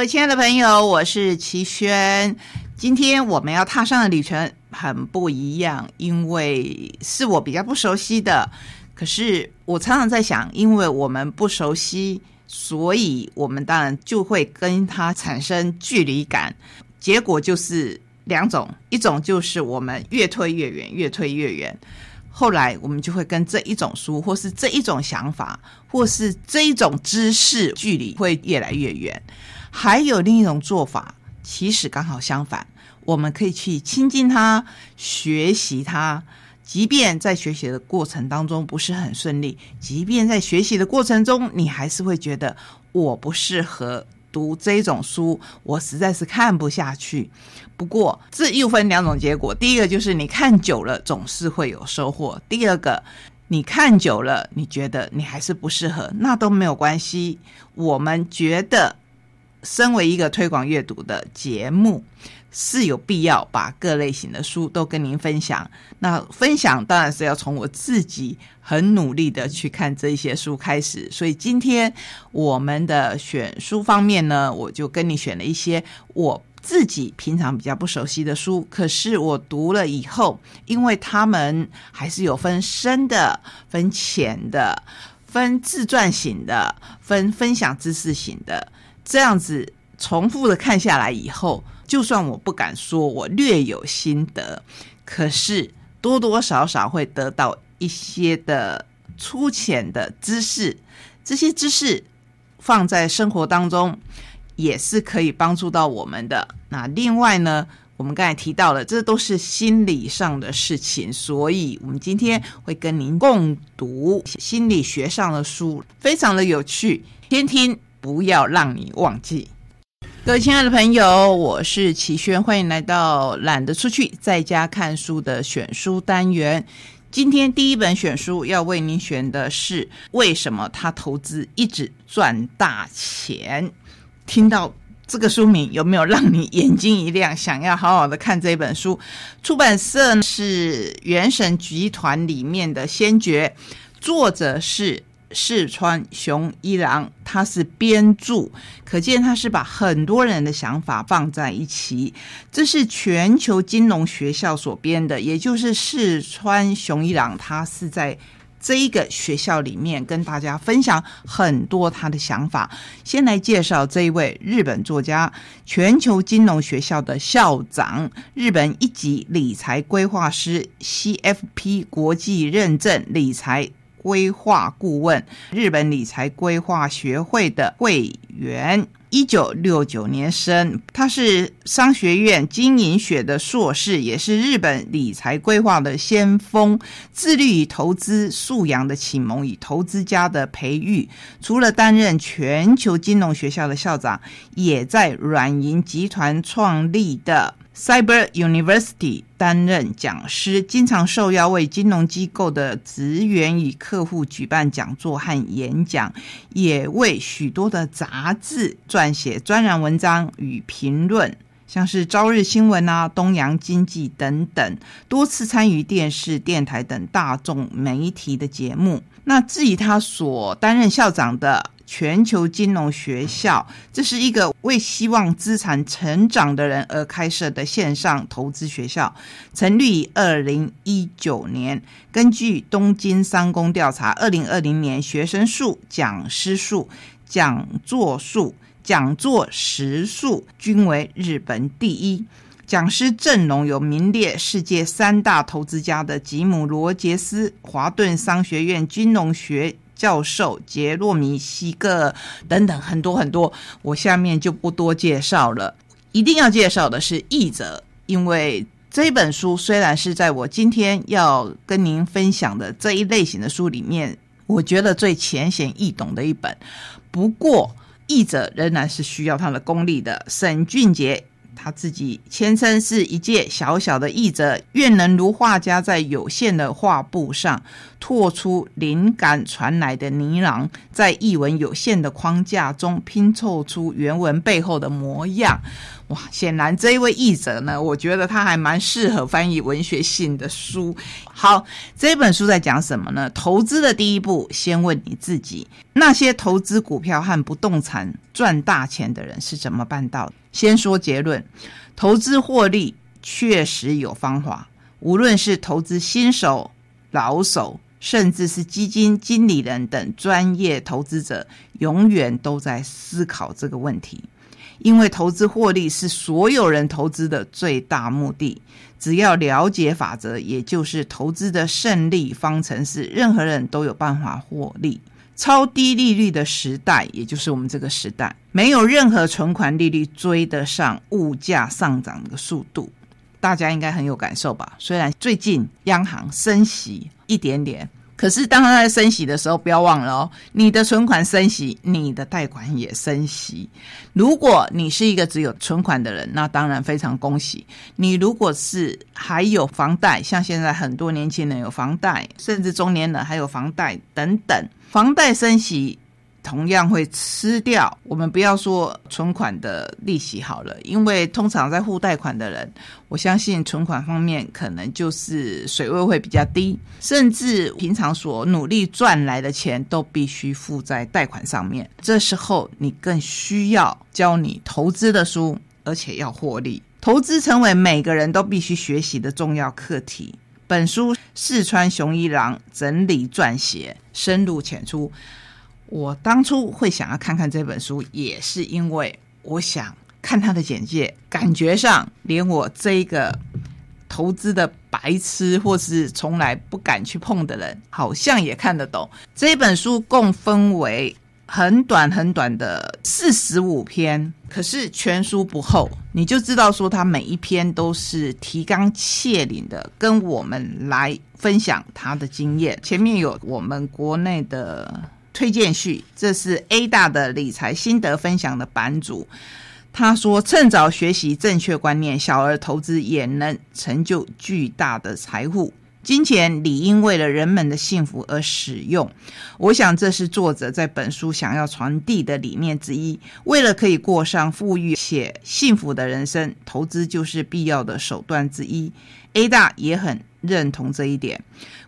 各位亲爱的朋友，我是齐轩。今天我们要踏上的旅程很不一样，因为是我比较不熟悉的。可是我常常在想，因为我们不熟悉。所以，我们当然就会跟他产生距离感，结果就是两种：一种就是我们越推越远，越推越远；后来我们就会跟这一种书，或是这一种想法，或是这一种知识，距离会越来越远。还有另一种做法，其实刚好相反，我们可以去亲近他，学习他。即便在学习的过程当中不是很顺利，即便在学习的过程中，你还是会觉得我不适合读这种书，我实在是看不下去。不过这又分两种结果：第一个就是你看久了总是会有收获；第二个，你看久了你觉得你还是不适合，那都没有关系。我们觉得，身为一个推广阅读的节目。是有必要把各类型的书都跟您分享。那分享当然是要从我自己很努力的去看这些书开始。所以今天我们的选书方面呢，我就跟你选了一些我自己平常比较不熟悉的书。可是我读了以后，因为他们还是有分深的、分浅的、分自传型的、分分享知识型的，这样子重复的看下来以后。就算我不敢说我略有心得，可是多多少少会得到一些的粗浅的知识。这些知识放在生活当中也是可以帮助到我们的。那另外呢，我们刚才提到了，这都是心理上的事情，所以我们今天会跟您共读心理学上的书，非常的有趣。天听，不要让你忘记。各位亲爱的朋友，我是齐轩，欢迎来到懒得出去在家看书的选书单元。今天第一本选书要为您选的是《为什么他投资一直赚大钱》。听到这个书名，有没有让你眼睛一亮，想要好好的看这本书？出版社是原神集团里面的先觉，作者是。四川雄一郎，他是编著，可见他是把很多人的想法放在一起。这是全球金融学校所编的，也就是四川雄一郎，他是在这一个学校里面跟大家分享很多他的想法。先来介绍这一位日本作家，全球金融学校的校长，日本一级理财规划师，CFP 国际认证理财。规划顾问，日本理财规划学会的会员，一九六九年生，他是商学院经营学的硕士，也是日本理财规划的先锋，致力于投资素养的启蒙与投资家的培育。除了担任全球金融学校的校长，也在软银集团创立的。Cyber University 担任讲师，经常受邀为金融机构的职员与客户举办讲座和演讲，也为许多的杂志撰写专栏文章与评论，像是《朝日新闻》啊、《东洋经济》等等，多次参与电视、电台等大众媒体的节目。那至于他所担任校长的。全球金融学校，这是一个为希望资产成长的人而开设的线上投资学校，成立于二零一九年。根据东京商工调查，二零二零年学生数、讲师数、讲座数、讲座时数均为日本第一。讲师阵容有名列世界三大投资家的吉姆·罗杰斯，华顿商学院金融学。教授杰洛米西格等等很多很多，我下面就不多介绍了。一定要介绍的是译者，因为这本书虽然是在我今天要跟您分享的这一类型的书里面，我觉得最浅显易懂的一本。不过译者仍然是需要他的功力的。沈俊杰他自己谦称是一介小小的译者，愿能如画家在有限的画布上拓出灵感传来的呢囊，在译文有限的框架中拼凑出原文背后的模样。哇，显然这一位译者呢，我觉得他还蛮适合翻译文学性的书。好，这本书在讲什么呢？投资的第一步，先问你自己：那些投资股票和不动产赚大钱的人是怎么办到的？先说结论，投资获利确实有方法。无论是投资新手、老手，甚至是基金经理人等专业投资者，永远都在思考这个问题。因为投资获利是所有人投资的最大目的。只要了解法则，也就是投资的胜利方程式，任何人都有办法获利。超低利率的时代，也就是我们这个时代，没有任何存款利率追得上物价上涨的速度。大家应该很有感受吧？虽然最近央行升息一点点。可是，当它在升息的时候，不要忘了哦，你的存款升息，你的贷款也升息。如果你是一个只有存款的人，那当然非常恭喜你。如果是还有房贷，像现在很多年轻人有房贷，甚至中年人还有房贷等等，房贷升息。同样会吃掉我们不要说存款的利息好了，因为通常在付贷款的人，我相信存款方面可能就是水位会比较低，甚至平常所努力赚来的钱都必须付在贷款上面。这时候你更需要教你投资的书，而且要获利。投资成为每个人都必须学习的重要课题。本书四川雄一郎整理撰写，深入浅出。我当初会想要看看这本书，也是因为我想看他的简介，感觉上连我这一个投资的白痴或是从来不敢去碰的人，好像也看得懂。这本书共分为很短很短的四十五篇，可是全书不厚，你就知道说他每一篇都是提纲挈领的，跟我们来分享他的经验。前面有我们国内的。推荐序，这是 A 大的理财心得分享的版主。他说：“趁早学习正确观念，小额投资也能成就巨大的财富。金钱理应为了人们的幸福而使用。我想这是作者在本书想要传递的理念之一。为了可以过上富裕且幸福的人生，投资就是必要的手段之一。A 大也很。”认同这一点，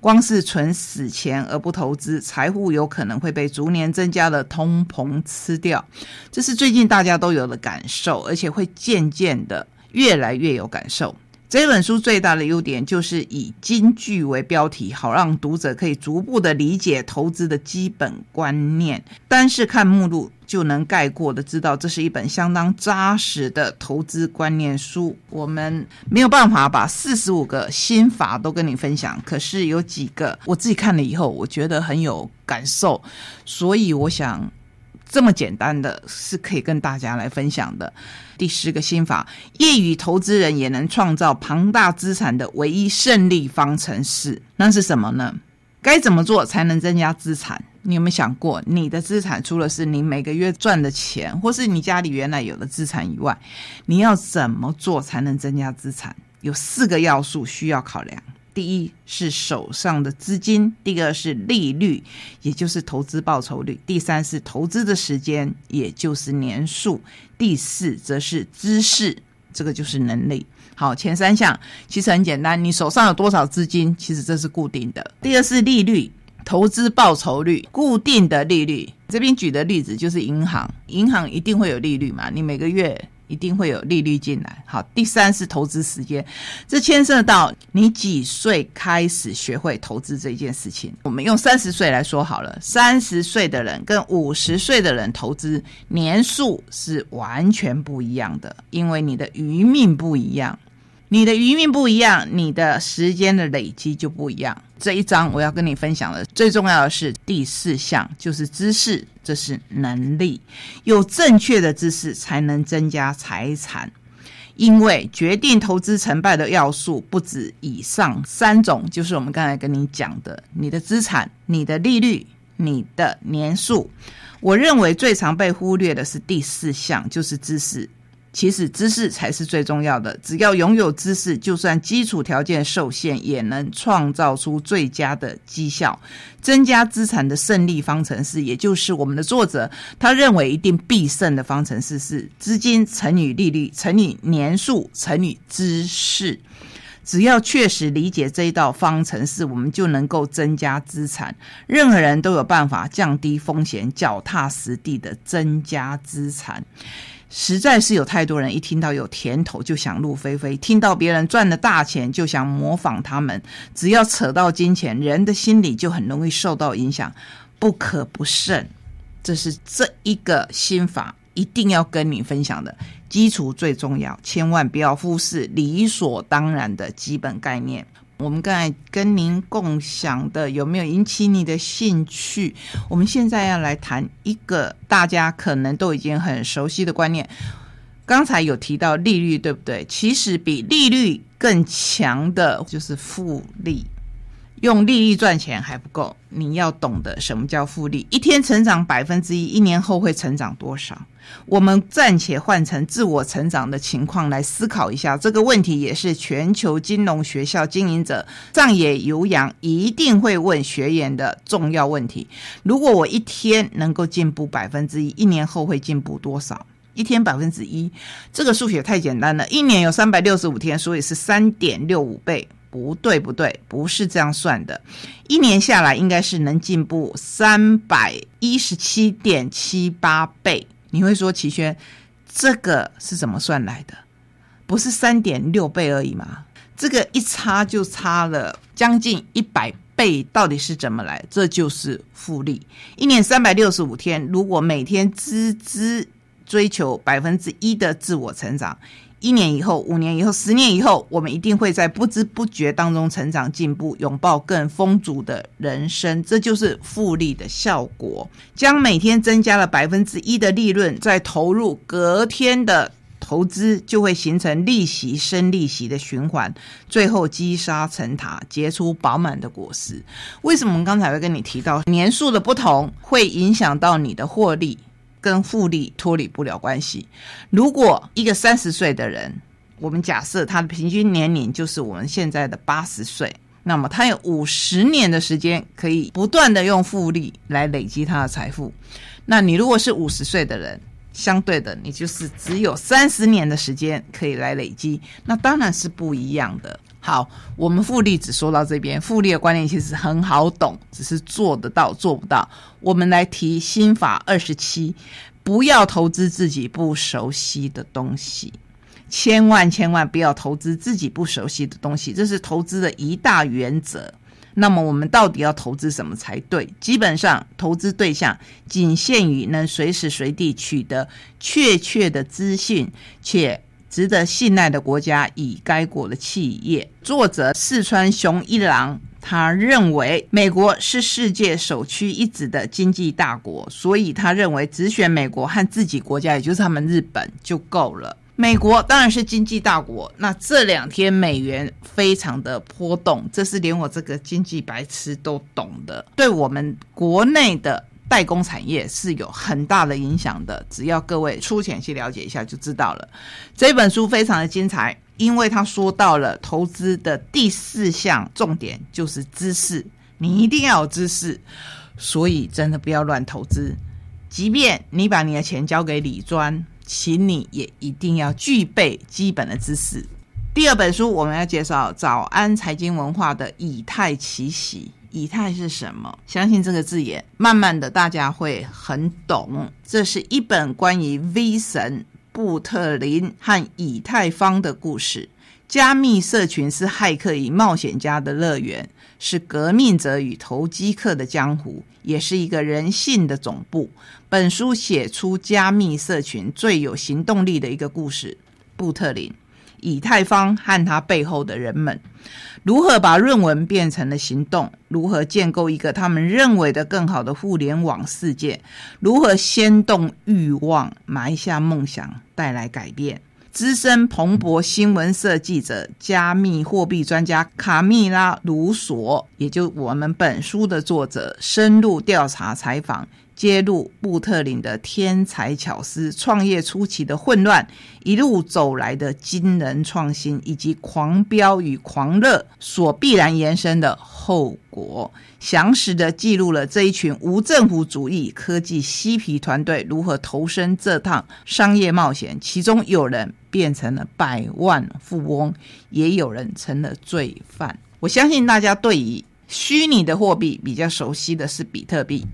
光是存死钱而不投资，财富有可能会被逐年增加的通膨吃掉。这是最近大家都有的感受，而且会渐渐的越来越有感受。这本书最大的优点就是以金句为标题，好让读者可以逐步的理解投资的基本观念。单是看目录就能概括的知道，这是一本相当扎实的投资观念书。我们没有办法把四十五个心法都跟你分享，可是有几个我自己看了以后，我觉得很有感受，所以我想。这么简单的是可以跟大家来分享的。第十个心法，业余投资人也能创造庞大资产的唯一胜利方程式，那是什么呢？该怎么做才能增加资产？你有没有想过，你的资产除了是你每个月赚的钱，或是你家里原来有的资产以外，你要怎么做才能增加资产？有四个要素需要考量。第一是手上的资金，第二是利率，也就是投资报酬率；第三是投资的时间，也就是年数；第四则是知识，这个就是能力。好，前三项其实很简单，你手上有多少资金，其实这是固定的。第二是利率，投资报酬率，固定的利率。这边举的例子就是银行，银行一定会有利率嘛，你每个月。一定会有利率进来。好，第三是投资时间，这牵涉到你几岁开始学会投资这件事情。我们用三十岁来说好了，三十岁的人跟五十岁的人投资年数是完全不一样的，因为你的余命不一样。你的余命不一样，你的时间的累积就不一样。这一章我要跟你分享的最重要的是第四项，就是知识，这是能力。有正确的知识才能增加财产，因为决定投资成败的要素不止以上三种，就是我们刚才跟你讲的：你的资产、你的利率、你的年数。我认为最常被忽略的是第四项，就是知识。其实知识才是最重要的。只要拥有知识，就算基础条件受限，也能创造出最佳的绩效，增加资产的胜利方程式，也就是我们的作者他认为一定必胜的方程式是：资金乘以利率乘以年数乘以知识。只要确实理解这一道方程式，我们就能够增加资产。任何人都有办法降低风险，脚踏实地的增加资产。实在是有太多人一听到有甜头就想入非非，听到别人赚了大钱就想模仿他们。只要扯到金钱，人的心理就很容易受到影响，不可不慎。这是这一个心法一定要跟你分享的，基础最重要，千万不要忽视理所当然的基本概念。我们刚才跟您共享的有没有引起你的兴趣？我们现在要来谈一个大家可能都已经很熟悉的观念。刚才有提到利率，对不对？其实比利率更强的就是复利。用利率赚钱还不够，你要懂得什么叫复利。一天成长百分之一，一年后会成长多少？我们暂且换成自我成长的情况来思考一下这个问题，也是全球金融学校经营者上野游洋一定会问学员的重要问题。如果我一天能够进步百分之一，一年后会进步多少？一天百分之一，这个数学太简单了。一年有三百六十五天，所以是三点六五倍。不对，不对，不是这样算的。一年下来应该是能进步三百一十七点七八倍。你会说齐轩，这个是怎么算来的？不是三点六倍而已吗？这个一差就差了将近一百倍，到底是怎么来？这就是复利。一年三百六十五天，如果每天孜孜追求百分之一的自我成长。一年以后、五年以后、十年以后，我们一定会在不知不觉当中成长进步，拥抱更丰足的人生。这就是复利的效果。将每天增加了百分之一的利润再投入隔天的投资，就会形成利息生利息的循环，最后积沙成塔，结出饱满的果实。为什么我们刚才会跟你提到年数的不同会影响到你的获利？跟复利脱离不了关系。如果一个三十岁的人，我们假设他的平均年龄就是我们现在的八十岁，那么他有五十年的时间可以不断的用复利来累积他的财富。那你如果是五十岁的人，相对的你就是只有三十年的时间可以来累积，那当然是不一样的。好，我们复利只说到这边。复利的观念其实很好懂，只是做得到做不到。我们来提心法二十七：不要投资自己不熟悉的东西，千万千万不要投资自己不熟悉的东西，这是投资的一大原则。那么我们到底要投资什么才对？基本上，投资对象仅限于能随时随地取得确切的资讯，且。值得信赖的国家以该国的企业。作者四川雄一郎，他认为美国是世界首屈一指的经济大国，所以他认为只选美国和自己国家，也就是他们日本就够了。美国当然是经济大国，那这两天美元非常的波动，这是连我这个经济白痴都懂的。对我们国内的。代工产业是有很大的影响的，只要各位粗浅去了解一下就知道了。这本书非常的精彩，因为他说到了投资的第四项重点就是知识，你一定要有知识，所以真的不要乱投资。即便你把你的钱交给李专，请你也一定要具备基本的知识。第二本书我们要介绍早安财经文化的以太奇袭。以太是什么？相信这个字眼，慢慢的大家会很懂。这是一本关于 V 神布特林和以太坊的故事。加密社群是骇客与冒险家的乐园，是革命者与投机客的江湖，也是一个人性的总部。本书写出加密社群最有行动力的一个故事——布特林、以太坊和他背后的人们。如何把论文变成了行动？如何建构一个他们认为的更好的互联网世界？如何掀动欲望，埋下梦想，带来改变？资深彭博新闻社记者、加密货币专家卡米拉·卢索，也就我们本书的作者，深入调查采访。揭露布特林的天才巧思、创业初期的混乱，一路走来的惊人创新，以及狂飙与狂热所必然延伸的后果，详实的记录了这一群无政府主义科技嬉皮团队如何投身这趟商业冒险，其中有人变成了百万富翁，也有人成了罪犯。我相信大家对于虚拟的货币比较熟悉的是比特币。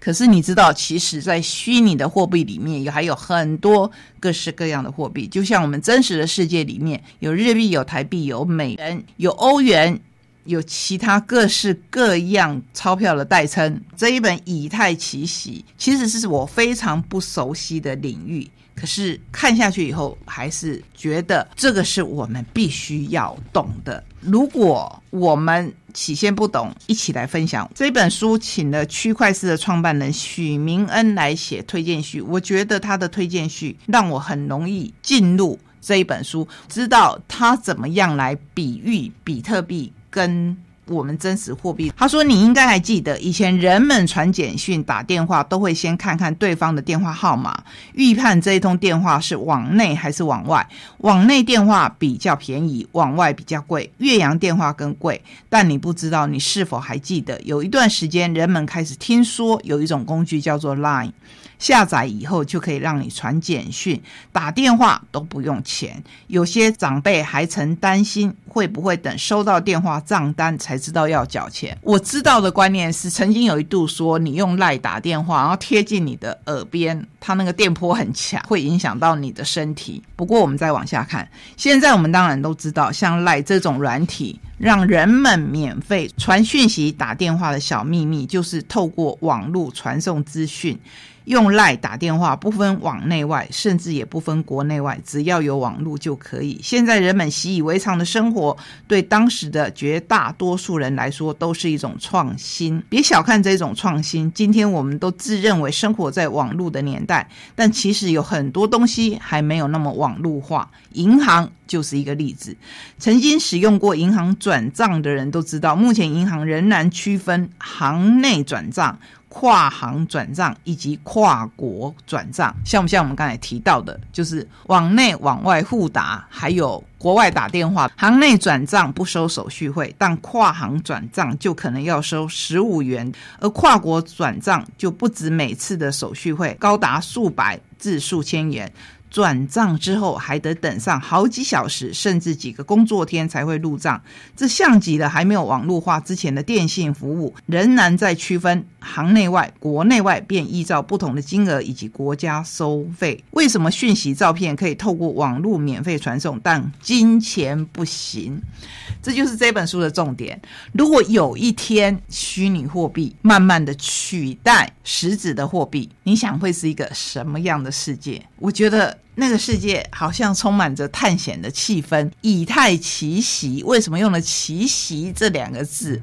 可是你知道，其实，在虚拟的货币里面，有还有很多各式各样的货币。就像我们真实的世界里面，有日币、有台币、有美元、有欧元，有其他各式各样钞票的代称。这一本《以太奇袭》其实是我非常不熟悉的领域。可是看下去以后，还是觉得这个是我们必须要懂的。如果我们起先不懂，一起来分享这本书，请了区块链的创办人许明恩来写推荐序。我觉得他的推荐序让我很容易进入这一本书，知道他怎么样来比喻比特币跟。我们真实货币，他说你应该还记得，以前人们传简讯、打电话都会先看看对方的电话号码，预判这一通电话是往内还是往外。往内电话比较便宜，往外比较贵，越洋电话更贵。但你不知道，你是否还记得，有一段时间人们开始听说有一种工具叫做 Line。下载以后就可以让你传简讯、打电话都不用钱。有些长辈还曾担心会不会等收到电话账单才知道要缴钱。我知道的观念是，曾经有一度说你用赖打电话，然后贴近你的耳边，它那个电波很强，会影响到你的身体。不过我们再往下看，现在我们当然都知道，像赖这种软体，让人们免费传讯息、打电话的小秘密，就是透过网络传送资讯。用赖打电话不分往内外，甚至也不分国内外，只要有网络就可以。现在人们习以为常的生活，对当时的绝大多数人来说都是一种创新。别小看这种创新，今天我们都自认为生活在网络的年代，但其实有很多东西还没有那么网络化。银行就是一个例子。曾经使用过银行转账的人都知道，目前银行仍然区分行内转账。跨行转账以及跨国转账，像不像我们刚才提到的，就是往内往外互打，还有国外打电话。行内转账不收手续费，但跨行转账就可能要收十五元，而跨国转账就不止每次的手续费高达数百至数千元。转账之后还得等上好几小时，甚至几个工作天才会入账。这像极了还没有网络化之前的电信服务，仍然在区分行内外、国内外，便依照不同的金额以及国家收费。为什么讯息、照片可以透过网络免费传送，但金钱不行？这就是这本书的重点。如果有一天虚拟货币慢慢的取代实质的货币，你想会是一个什么样的世界？我觉得那个世界好像充满着探险的气氛。以太奇袭，为什么用了“奇袭”这两个字？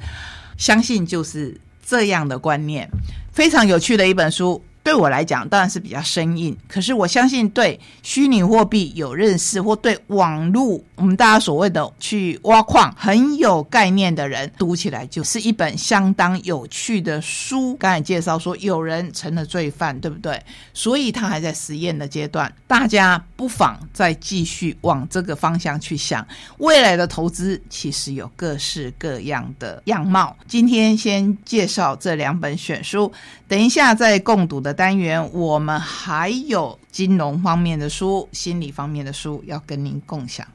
相信就是这样的观念，非常有趣的一本书。对我来讲，当然是比较生硬。可是我相信，对虚拟货币有认识，或对网络我们大家所谓的去挖矿很有概念的人，读起来就是一本相当有趣的书。刚才介绍说，有人成了罪犯，对不对？所以他还在实验的阶段。大家不妨再继续往这个方向去想，未来的投资其实有各式各样的样貌。今天先介绍这两本选书，等一下再共读的。单元，我们还有金融方面的书、心理方面的书要跟您共享。